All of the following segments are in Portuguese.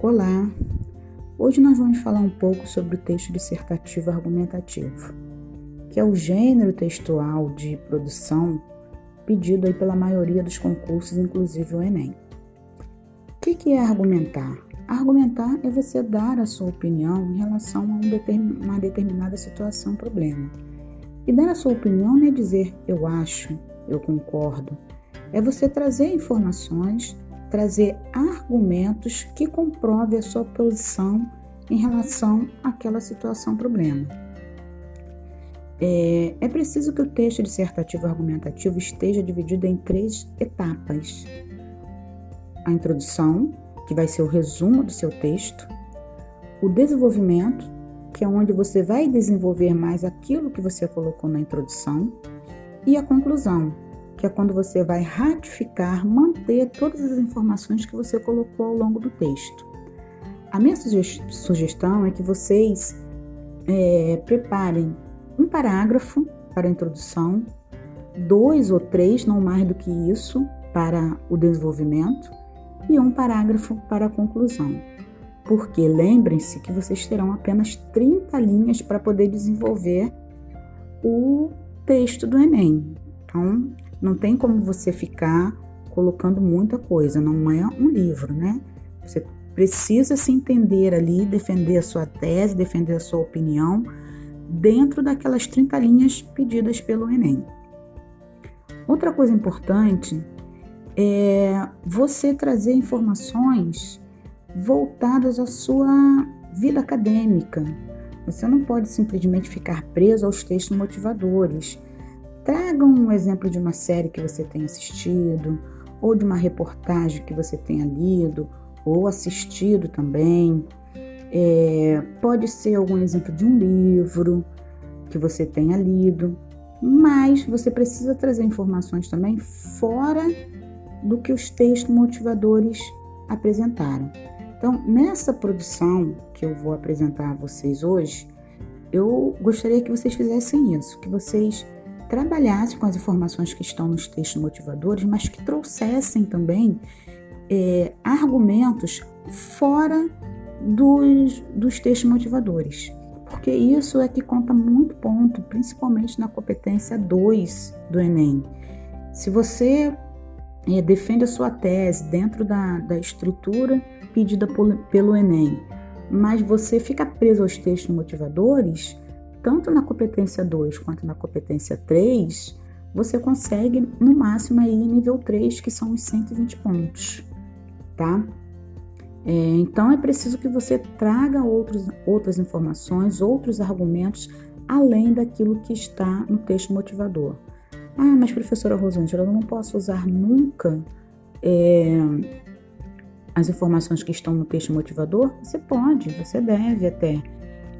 Olá! Hoje nós vamos falar um pouco sobre o texto dissertativo argumentativo, que é o gênero textual de produção pedido aí pela maioria dos concursos, inclusive o Enem. O que é argumentar? Argumentar é você dar a sua opinião em relação a uma determinada situação, problema. E dar a sua opinião não é dizer eu acho, eu concordo. É você trazer informações trazer argumentos que comprovem a sua posição em relação àquela situação problema. É, é preciso que o texto dissertativo argumentativo esteja dividido em três etapas: a introdução, que vai ser o resumo do seu texto, o desenvolvimento, que é onde você vai desenvolver mais aquilo que você colocou na introdução, e a conclusão, que é quando você vai ratificar, manter todas as informações que você colocou ao longo do texto. A minha sugestão é que vocês é, preparem um parágrafo para a introdução, dois ou três, não mais do que isso, para o desenvolvimento e um parágrafo para a conclusão. Porque lembrem-se que vocês terão apenas 30 linhas para poder desenvolver o texto do Enem. Então, não tem como você ficar colocando muita coisa, não é um livro, né? Você precisa se entender ali, defender a sua tese, defender a sua opinião dentro daquelas 30 linhas pedidas pelo Enem. Outra coisa importante é você trazer informações voltadas à sua vida acadêmica. Você não pode simplesmente ficar preso aos textos motivadores. Traga um exemplo de uma série que você tenha assistido, ou de uma reportagem que você tenha lido ou assistido também. É, pode ser algum exemplo de um livro que você tenha lido, mas você precisa trazer informações também fora do que os textos motivadores apresentaram. Então, nessa produção que eu vou apresentar a vocês hoje, eu gostaria que vocês fizessem isso, que vocês trabalhasse com as informações que estão nos textos motivadores, mas que trouxessem também é, argumentos fora dos, dos textos motivadores. Porque isso é que conta muito ponto, principalmente na competência 2 do Enem. Se você é, defende a sua tese dentro da, da estrutura pedida por, pelo Enem, mas você fica preso aos textos motivadores, tanto na competência 2 quanto na competência 3, você consegue no máximo aí nível 3, que são os 120 pontos, tá? É, então é preciso que você traga outros, outras informações, outros argumentos, além daquilo que está no texto motivador. Ah, mas professora Rosângela, eu não posso usar nunca é, as informações que estão no texto motivador? Você pode, você deve até.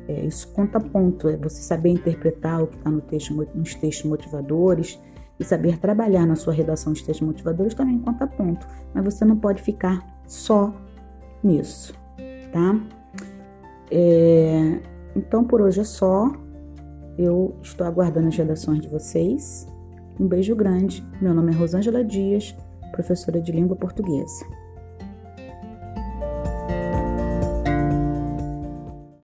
É, isso conta ponto, é você saber interpretar o que está no texto, nos textos motivadores e saber trabalhar na sua redação de textos motivadores também conta ponto, mas você não pode ficar só nisso, tá? É, então por hoje é só. Eu estou aguardando as redações de vocês. Um beijo grande. Meu nome é Rosângela Dias, professora de língua portuguesa.